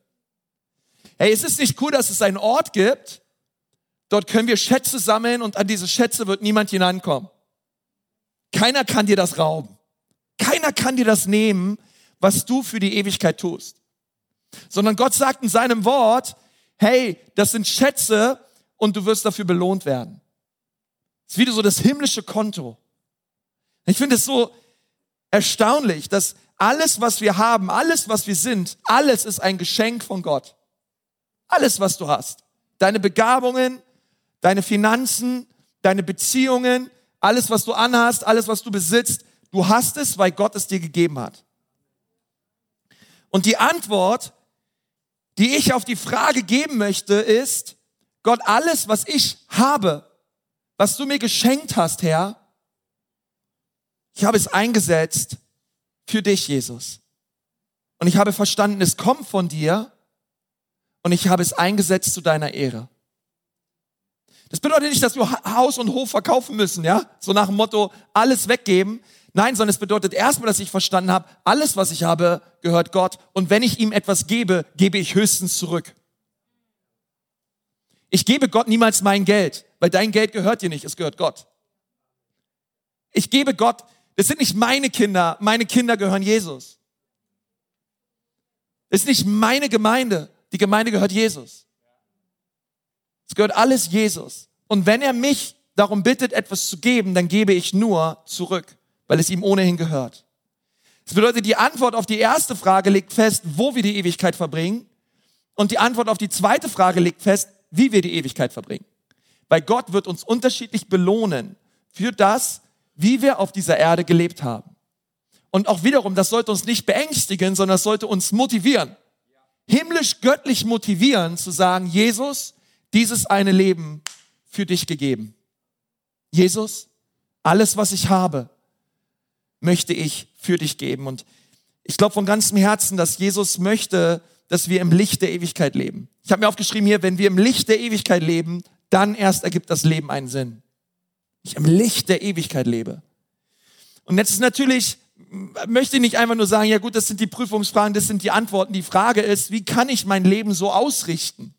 Hey, es ist nicht cool, dass es einen Ort gibt, Dort können wir Schätze sammeln und an diese Schätze wird niemand hineinkommen. Keiner kann dir das rauben. Keiner kann dir das nehmen, was du für die Ewigkeit tust. Sondern Gott sagt in seinem Wort, hey, das sind Schätze und du wirst dafür belohnt werden. Das ist wieder so das himmlische Konto. Ich finde es so erstaunlich, dass alles, was wir haben, alles, was wir sind, alles ist ein Geschenk von Gott. Alles, was du hast. Deine Begabungen, deine Finanzen, deine Beziehungen, alles, was du anhast, alles, was du besitzt, du hast es, weil Gott es dir gegeben hat. Und die Antwort die ich auf die Frage geben möchte, ist, Gott, alles, was ich habe, was du mir geschenkt hast, Herr, ich habe es eingesetzt für dich, Jesus. Und ich habe verstanden, es kommt von dir und ich habe es eingesetzt zu deiner Ehre. Das bedeutet nicht, dass wir Haus und Hof verkaufen müssen, ja? So nach dem Motto, alles weggeben. Nein, sondern es bedeutet erstmal, dass ich verstanden habe, alles, was ich habe, gehört Gott. Und wenn ich ihm etwas gebe, gebe ich höchstens zurück. Ich gebe Gott niemals mein Geld, weil dein Geld gehört dir nicht, es gehört Gott. Ich gebe Gott, das sind nicht meine Kinder, meine Kinder gehören Jesus. Das ist nicht meine Gemeinde, die Gemeinde gehört Jesus. Es gehört alles Jesus. Und wenn er mich darum bittet, etwas zu geben, dann gebe ich nur zurück, weil es ihm ohnehin gehört. Das bedeutet, die Antwort auf die erste Frage legt fest, wo wir die Ewigkeit verbringen. Und die Antwort auf die zweite Frage legt fest, wie wir die Ewigkeit verbringen. Weil Gott wird uns unterschiedlich belohnen für das, wie wir auf dieser Erde gelebt haben. Und auch wiederum, das sollte uns nicht beängstigen, sondern das sollte uns motivieren. Himmlisch göttlich motivieren zu sagen, Jesus, dieses eine Leben für dich gegeben. Jesus, alles, was ich habe, möchte ich für dich geben. Und ich glaube von ganzem Herzen, dass Jesus möchte, dass wir im Licht der Ewigkeit leben. Ich habe mir aufgeschrieben hier, wenn wir im Licht der Ewigkeit leben, dann erst ergibt das Leben einen Sinn. Ich im Licht der Ewigkeit lebe. Und jetzt ist natürlich, möchte ich nicht einfach nur sagen, ja gut, das sind die Prüfungsfragen, das sind die Antworten. Die Frage ist, wie kann ich mein Leben so ausrichten?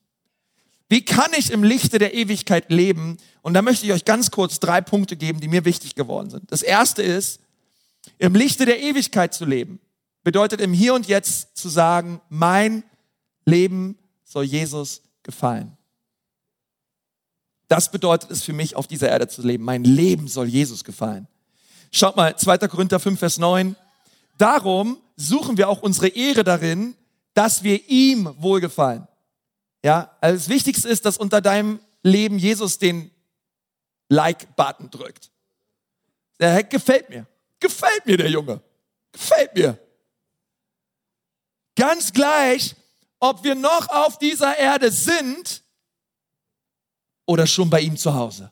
Wie kann ich im Lichte der Ewigkeit leben? Und da möchte ich euch ganz kurz drei Punkte geben, die mir wichtig geworden sind. Das erste ist, im Lichte der Ewigkeit zu leben, bedeutet im Hier und Jetzt zu sagen, mein Leben soll Jesus gefallen. Das bedeutet es für mich, auf dieser Erde zu leben. Mein Leben soll Jesus gefallen. Schaut mal, 2. Korinther 5, Vers 9. Darum suchen wir auch unsere Ehre darin, dass wir ihm wohlgefallen. Ja, also das Wichtigste ist, dass unter deinem Leben Jesus den Like-Button drückt. Der Heck gefällt mir. Gefällt mir der Junge. Gefällt mir. Ganz gleich, ob wir noch auf dieser Erde sind oder schon bei ihm zu Hause.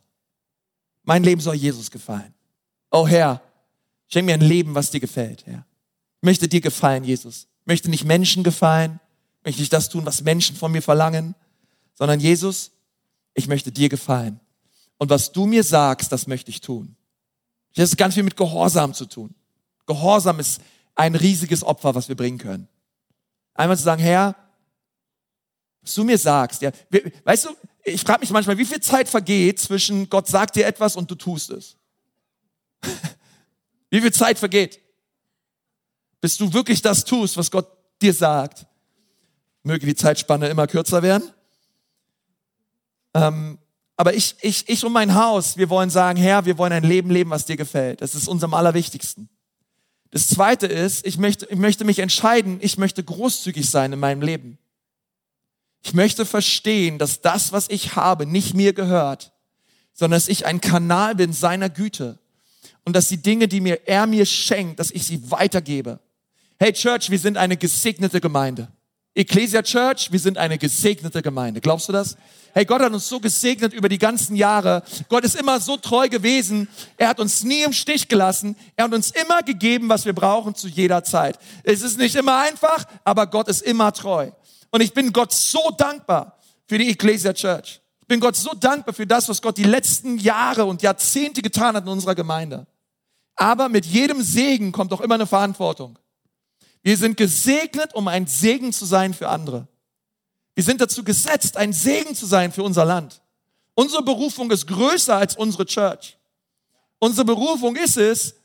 Mein Leben soll Jesus gefallen. Oh Herr, schenk mir ein Leben, was dir gefällt, Herr. Ich möchte dir gefallen, Jesus. Ich möchte nicht Menschen gefallen möchte ich das tun, was Menschen von mir verlangen, sondern Jesus, ich möchte dir gefallen. Und was du mir sagst, das möchte ich tun. Das ist ganz viel mit Gehorsam zu tun. Gehorsam ist ein riesiges Opfer, was wir bringen können. Einmal zu sagen, Herr, was du mir sagst, ja, weißt du, ich frage mich manchmal, wie viel Zeit vergeht zwischen Gott sagt dir etwas und du tust es? [LAUGHS] wie viel Zeit vergeht, bis du wirklich das tust, was Gott dir sagt? Möge die Zeitspanne immer kürzer werden. Ähm, aber ich, ich, ich und mein Haus, wir wollen sagen, Herr, wir wollen ein Leben leben, was dir gefällt. Das ist unserem Allerwichtigsten. Das zweite ist, ich möchte, ich möchte mich entscheiden, ich möchte großzügig sein in meinem Leben. Ich möchte verstehen, dass das, was ich habe, nicht mir gehört, sondern dass ich ein Kanal bin seiner Güte und dass die Dinge, die mir er mir schenkt, dass ich sie weitergebe. Hey Church, wir sind eine gesegnete Gemeinde. Ecclesia Church, wir sind eine gesegnete Gemeinde. Glaubst du das? Hey, Gott hat uns so gesegnet über die ganzen Jahre. Gott ist immer so treu gewesen. Er hat uns nie im Stich gelassen. Er hat uns immer gegeben, was wir brauchen zu jeder Zeit. Es ist nicht immer einfach, aber Gott ist immer treu. Und ich bin Gott so dankbar für die Ecclesia Church. Ich bin Gott so dankbar für das, was Gott die letzten Jahre und Jahrzehnte getan hat in unserer Gemeinde. Aber mit jedem Segen kommt auch immer eine Verantwortung. Wir sind gesegnet, um ein Segen zu sein für andere. Wir sind dazu gesetzt, ein Segen zu sein für unser Land. Unsere Berufung ist größer als unsere Church. Unsere Berufung ist es,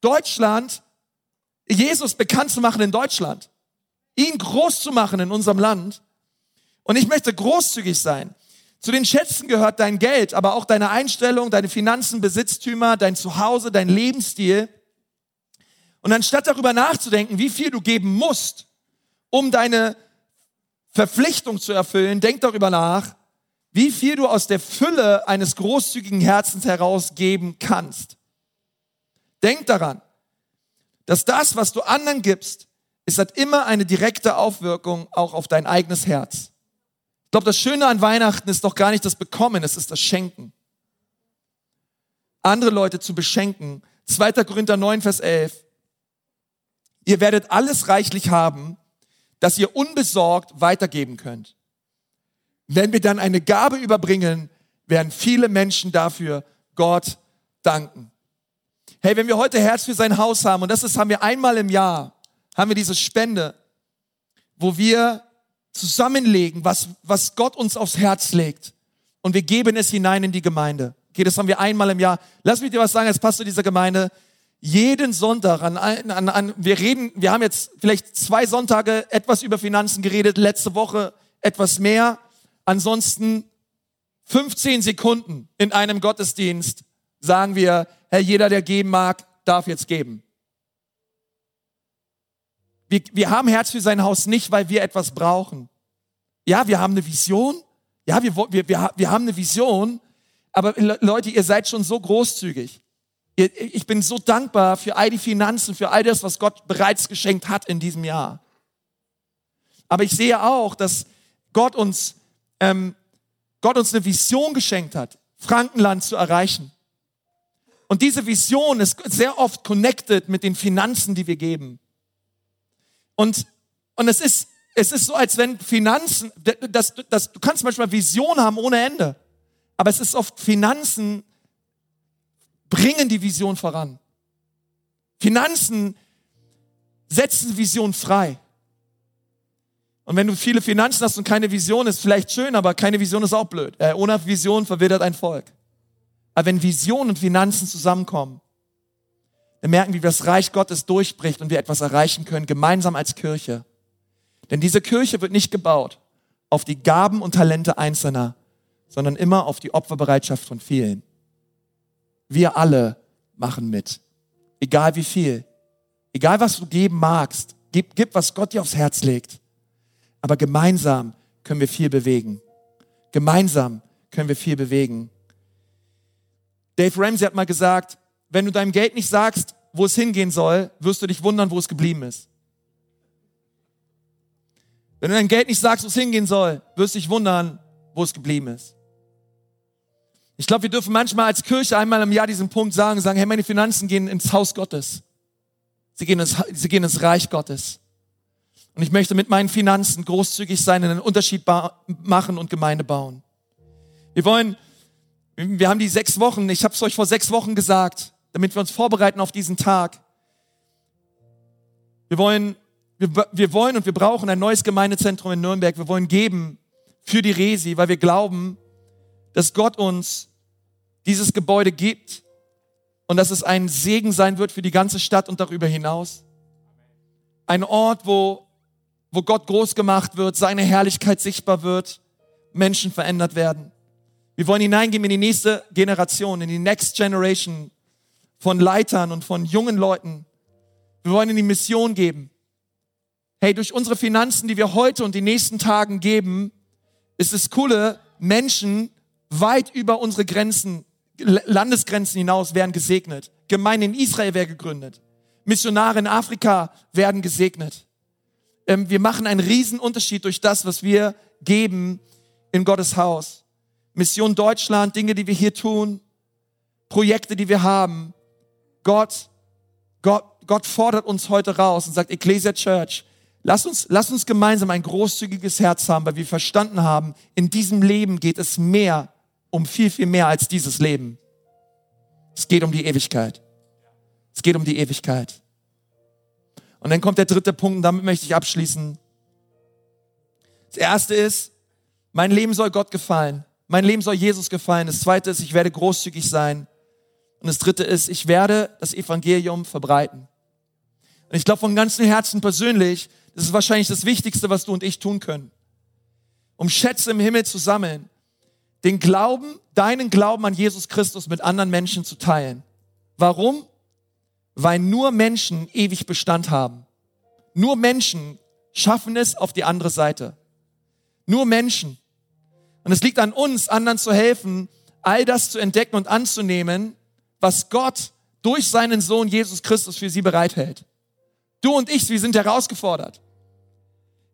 Deutschland, Jesus bekannt zu machen in Deutschland. Ihn groß zu machen in unserem Land. Und ich möchte großzügig sein. Zu den Schätzen gehört dein Geld, aber auch deine Einstellung, deine Finanzen, Besitztümer, dein Zuhause, dein Lebensstil. Und anstatt darüber nachzudenken, wie viel du geben musst, um deine Verpflichtung zu erfüllen, denk darüber nach, wie viel du aus der Fülle eines großzügigen Herzens herausgeben kannst. Denk daran, dass das, was du anderen gibst, es hat immer eine direkte Aufwirkung auch auf dein eigenes Herz. Ich glaube, das Schöne an Weihnachten ist doch gar nicht das Bekommen, es ist das Schenken. Andere Leute zu beschenken. 2. Korinther 9, Vers 11. Ihr werdet alles reichlich haben, dass ihr unbesorgt weitergeben könnt. Wenn wir dann eine Gabe überbringen, werden viele Menschen dafür Gott danken. Hey, wenn wir heute Herz für sein Haus haben, und das ist, haben wir einmal im Jahr, haben wir diese Spende, wo wir zusammenlegen, was, was Gott uns aufs Herz legt. Und wir geben es hinein in die Gemeinde. Okay, das haben wir einmal im Jahr. Lass mich dir was sagen als Pastor dieser Gemeinde. Jeden Sonntag an, an, an, wir reden, wir haben jetzt vielleicht zwei Sonntage etwas über Finanzen geredet, letzte Woche etwas mehr. Ansonsten 15 Sekunden in einem Gottesdienst sagen wir, Herr, jeder, der geben mag, darf jetzt geben. Wir, wir haben Herz für sein Haus nicht, weil wir etwas brauchen. Ja, wir haben eine Vision. Ja, wir, wir, wir, wir haben eine Vision. Aber Leute, ihr seid schon so großzügig. Ich bin so dankbar für all die Finanzen, für all das, was Gott bereits geschenkt hat in diesem Jahr. Aber ich sehe auch, dass Gott uns, ähm, Gott uns eine Vision geschenkt hat, Frankenland zu erreichen. Und diese Vision ist sehr oft connected mit den Finanzen, die wir geben. Und, und es ist, es ist so, als wenn Finanzen, das, das, du kannst manchmal Vision haben ohne Ende. Aber es ist oft Finanzen bringen die Vision voran. Finanzen setzen Vision frei. Und wenn du viele Finanzen hast und keine Vision, ist vielleicht schön, aber keine Vision ist auch blöd. Äh, ohne Vision verwildert ein Volk. Aber wenn Vision und Finanzen zusammenkommen, dann merken wir, wie das Reich Gottes durchbricht und wir etwas erreichen können, gemeinsam als Kirche. Denn diese Kirche wird nicht gebaut auf die Gaben und Talente Einzelner, sondern immer auf die Opferbereitschaft von vielen. Wir alle machen mit. Egal wie viel. Egal was du geben magst. Gib, gib, was Gott dir aufs Herz legt. Aber gemeinsam können wir viel bewegen. Gemeinsam können wir viel bewegen. Dave Ramsey hat mal gesagt, wenn du deinem Geld nicht sagst, wo es hingehen soll, wirst du dich wundern, wo es geblieben ist. Wenn du deinem Geld nicht sagst, wo es hingehen soll, wirst du dich wundern, wo es geblieben ist. Ich glaube, wir dürfen manchmal als Kirche einmal im Jahr diesen Punkt sagen, sagen, hey, meine Finanzen gehen ins Haus Gottes. Sie gehen ins, sie gehen ins Reich Gottes. Und ich möchte mit meinen Finanzen großzügig sein, einen Unterschied machen und Gemeinde bauen. Wir wollen, wir haben die sechs Wochen, ich habe es euch vor sechs Wochen gesagt, damit wir uns vorbereiten auf diesen Tag. Wir wollen, wir, wir wollen und wir brauchen ein neues Gemeindezentrum in Nürnberg. Wir wollen geben für die Resi, weil wir glauben, dass Gott uns dieses Gebäude gibt und dass es ein Segen sein wird für die ganze Stadt und darüber hinaus. Ein Ort, wo, wo Gott groß gemacht wird, seine Herrlichkeit sichtbar wird, Menschen verändert werden. Wir wollen hineingehen in die nächste Generation, in die Next Generation von Leitern und von jungen Leuten. Wir wollen in die Mission geben. Hey, durch unsere Finanzen, die wir heute und die nächsten Tagen geben, ist es coole, Menschen weit über unsere Grenzen, Landesgrenzen hinaus werden gesegnet. Gemeinden in Israel werden gegründet. Missionare in Afrika werden gesegnet. Ähm, wir machen einen riesen Unterschied durch das, was wir geben in Gottes Haus. Mission Deutschland, Dinge, die wir hier tun, Projekte, die wir haben. Gott, Gott, Gott fordert uns heute raus und sagt, Ecclesia Church, Lass uns, lass uns gemeinsam ein großzügiges Herz haben, weil wir verstanden haben, in diesem Leben geht es mehr um viel, viel mehr als dieses Leben. Es geht um die Ewigkeit. Es geht um die Ewigkeit. Und dann kommt der dritte Punkt und damit möchte ich abschließen. Das erste ist, mein Leben soll Gott gefallen. Mein Leben soll Jesus gefallen. Das zweite ist, ich werde großzügig sein. Und das dritte ist, ich werde das Evangelium verbreiten. Und ich glaube von ganzem Herzen persönlich, das ist wahrscheinlich das Wichtigste, was du und ich tun können. Um Schätze im Himmel zu sammeln, den Glauben, deinen Glauben an Jesus Christus mit anderen Menschen zu teilen. Warum? Weil nur Menschen ewig Bestand haben. Nur Menschen schaffen es auf die andere Seite. Nur Menschen. Und es liegt an uns, anderen zu helfen, all das zu entdecken und anzunehmen, was Gott durch seinen Sohn Jesus Christus für sie bereithält. Du und ich, wir sind herausgefordert.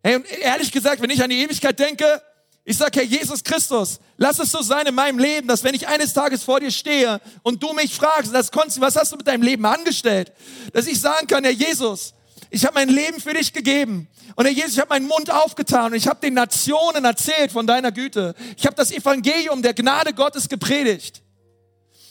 Hey, und ehrlich gesagt, wenn ich an die Ewigkeit denke, ich sage, Herr Jesus Christus, lass es so sein in meinem Leben, dass wenn ich eines Tages vor dir stehe und du mich fragst, das Konsti, was hast du mit deinem Leben angestellt, dass ich sagen kann, Herr Jesus, ich habe mein Leben für dich gegeben. Und Herr Jesus, ich habe meinen Mund aufgetan und ich habe den Nationen erzählt von deiner Güte. Ich habe das Evangelium der Gnade Gottes gepredigt.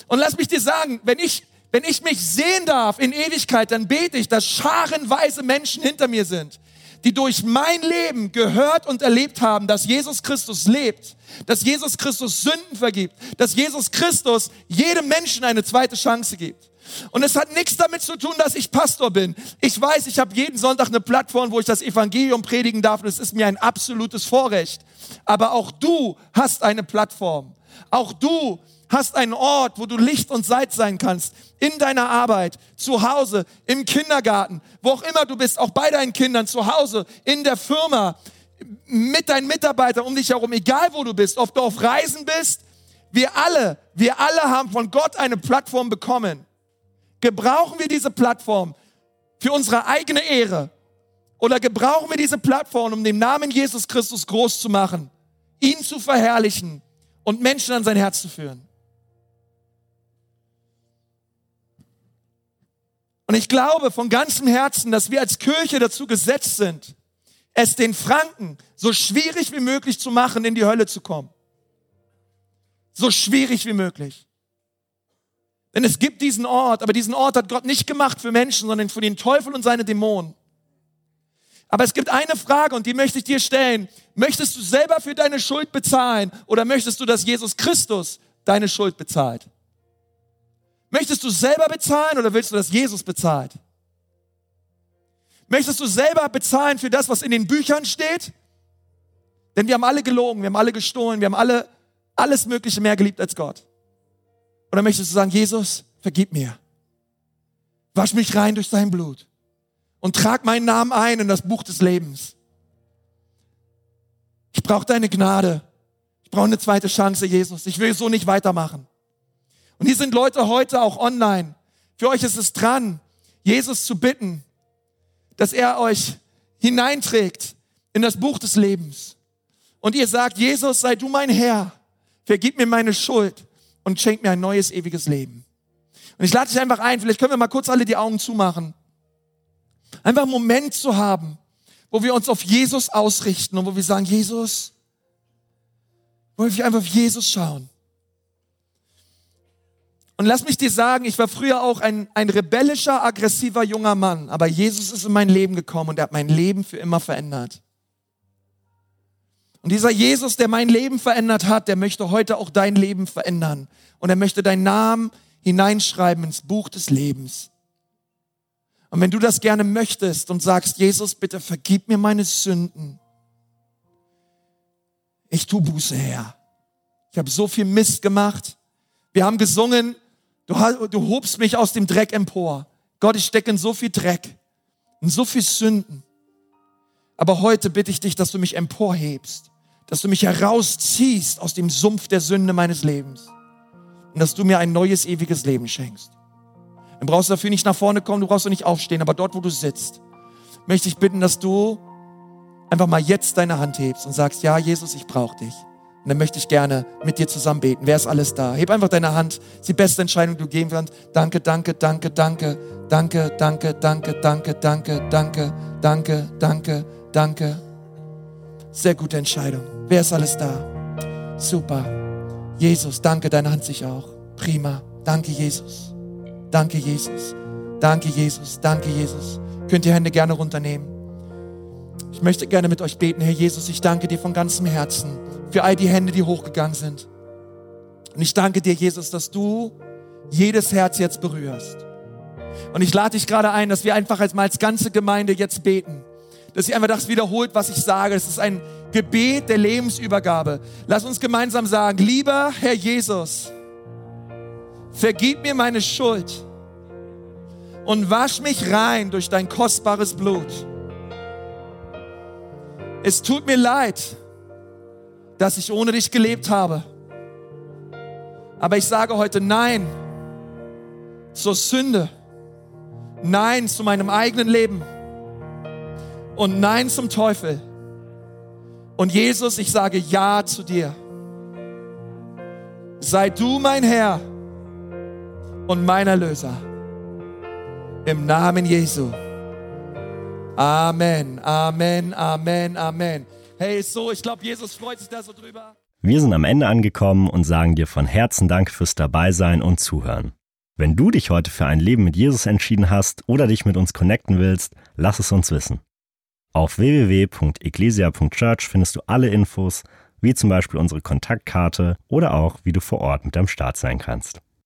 Und lass mich dir sagen, wenn ich, wenn ich mich sehen darf in Ewigkeit, dann bete ich, dass scharenweise Menschen hinter mir sind, die durch mein Leben gehört und erlebt haben, dass Jesus Christus lebt, dass Jesus Christus Sünden vergibt, dass Jesus Christus jedem Menschen eine zweite Chance gibt. Und es hat nichts damit zu tun, dass ich Pastor bin. Ich weiß, ich habe jeden Sonntag eine Plattform, wo ich das Evangelium predigen darf und es ist mir ein absolutes Vorrecht. Aber auch du hast eine Plattform. Auch du hast einen Ort, wo du Licht und Salz sein kannst. In deiner Arbeit, zu Hause, im Kindergarten, wo auch immer du bist, auch bei deinen Kindern, zu Hause, in der Firma, mit deinen Mitarbeitern um dich herum, egal wo du bist, ob du auf Reisen bist. Wir alle, wir alle haben von Gott eine Plattform bekommen. Gebrauchen wir diese Plattform für unsere eigene Ehre? Oder gebrauchen wir diese Plattform, um den Namen Jesus Christus groß zu machen, ihn zu verherrlichen und Menschen an sein Herz zu führen? Und ich glaube von ganzem Herzen, dass wir als Kirche dazu gesetzt sind, es den Franken so schwierig wie möglich zu machen, in die Hölle zu kommen. So schwierig wie möglich. Denn es gibt diesen Ort, aber diesen Ort hat Gott nicht gemacht für Menschen, sondern für den Teufel und seine Dämonen. Aber es gibt eine Frage und die möchte ich dir stellen. Möchtest du selber für deine Schuld bezahlen oder möchtest du, dass Jesus Christus deine Schuld bezahlt? Möchtest du selber bezahlen oder willst du, dass Jesus bezahlt? Möchtest du selber bezahlen für das, was in den Büchern steht? Denn wir haben alle gelogen, wir haben alle gestohlen, wir haben alle alles Mögliche mehr geliebt als Gott. Oder möchtest du sagen, Jesus, vergib mir. Wasch mich rein durch sein Blut und trag meinen Namen ein in das Buch des Lebens. Ich brauche deine Gnade. Ich brauche eine zweite Chance, Jesus. Ich will so nicht weitermachen. Und hier sind Leute heute auch online. Für euch ist es dran, Jesus zu bitten, dass er euch hineinträgt in das Buch des Lebens. Und ihr sagt, Jesus, sei du mein Herr, vergib mir meine Schuld und schenk mir ein neues, ewiges Leben. Und ich lade dich einfach ein, vielleicht können wir mal kurz alle die Augen zumachen. Einfach einen Moment zu haben, wo wir uns auf Jesus ausrichten und wo wir sagen, Jesus, wo wir einfach auf Jesus schauen. Und lass mich dir sagen, ich war früher auch ein, ein rebellischer, aggressiver junger Mann, aber Jesus ist in mein Leben gekommen und er hat mein Leben für immer verändert. Und dieser Jesus, der mein Leben verändert hat, der möchte heute auch dein Leben verändern. Und er möchte deinen Namen hineinschreiben ins Buch des Lebens. Und wenn du das gerne möchtest und sagst, Jesus, bitte vergib mir meine Sünden. Ich tu Buße her. Ich habe so viel Mist gemacht. Wir haben gesungen, Du, du hobst mich aus dem Dreck empor. Gott, ich stecke in so viel Dreck, in so viel Sünden. Aber heute bitte ich dich, dass du mich emporhebst, dass du mich herausziehst aus dem Sumpf der Sünde meines Lebens und dass du mir ein neues, ewiges Leben schenkst. Dann brauchst du dafür nicht nach vorne kommen, du brauchst du nicht aufstehen, aber dort, wo du sitzt, möchte ich bitten, dass du einfach mal jetzt deine Hand hebst und sagst, ja, Jesus, ich brauche dich. Und dann möchte ich gerne mit dir zusammen beten. Wer ist alles da? Heb einfach deine Hand. Das ist die beste Entscheidung, die du geben kannst. Danke, danke, danke, danke, danke, danke, danke, danke, danke, danke, danke, danke, danke. Sehr gute Entscheidung. Wer ist alles da? Super. Jesus, danke, deine Hand sich auch. Prima. Danke, Jesus. Danke, Jesus. Danke, Jesus. Danke, Jesus. Könnt ihr Hände gerne runternehmen. Ich möchte gerne mit euch beten, Herr Jesus. Ich danke dir von ganzem Herzen für all die Hände, die hochgegangen sind. Und ich danke dir, Jesus, dass du jedes Herz jetzt berührst. Und ich lade dich gerade ein, dass wir einfach als mal als ganze Gemeinde jetzt beten. Dass ihr einfach das wiederholt, was ich sage. Es ist ein Gebet der Lebensübergabe. Lass uns gemeinsam sagen, lieber Herr Jesus, vergib mir meine Schuld und wasch mich rein durch dein kostbares Blut. Es tut mir leid, dass ich ohne dich gelebt habe. Aber ich sage heute Nein zur Sünde. Nein zu meinem eigenen Leben. und Nein zum Teufel. Und Jesus, ich sage Ja zu dir. Sei du mein Herr und mein Erlöser. Im Namen Jesu. Amen, Amen, Amen, Amen. Hey, so, ich glaube, Jesus freut sich da so drüber. Wir sind am Ende angekommen und sagen dir von Herzen Dank fürs Dabeisein und Zuhören. Wenn du dich heute für ein Leben mit Jesus entschieden hast oder dich mit uns connecten willst, lass es uns wissen. Auf www.ecclesia.church findest du alle Infos, wie zum Beispiel unsere Kontaktkarte oder auch, wie du vor Ort mit am Start sein kannst.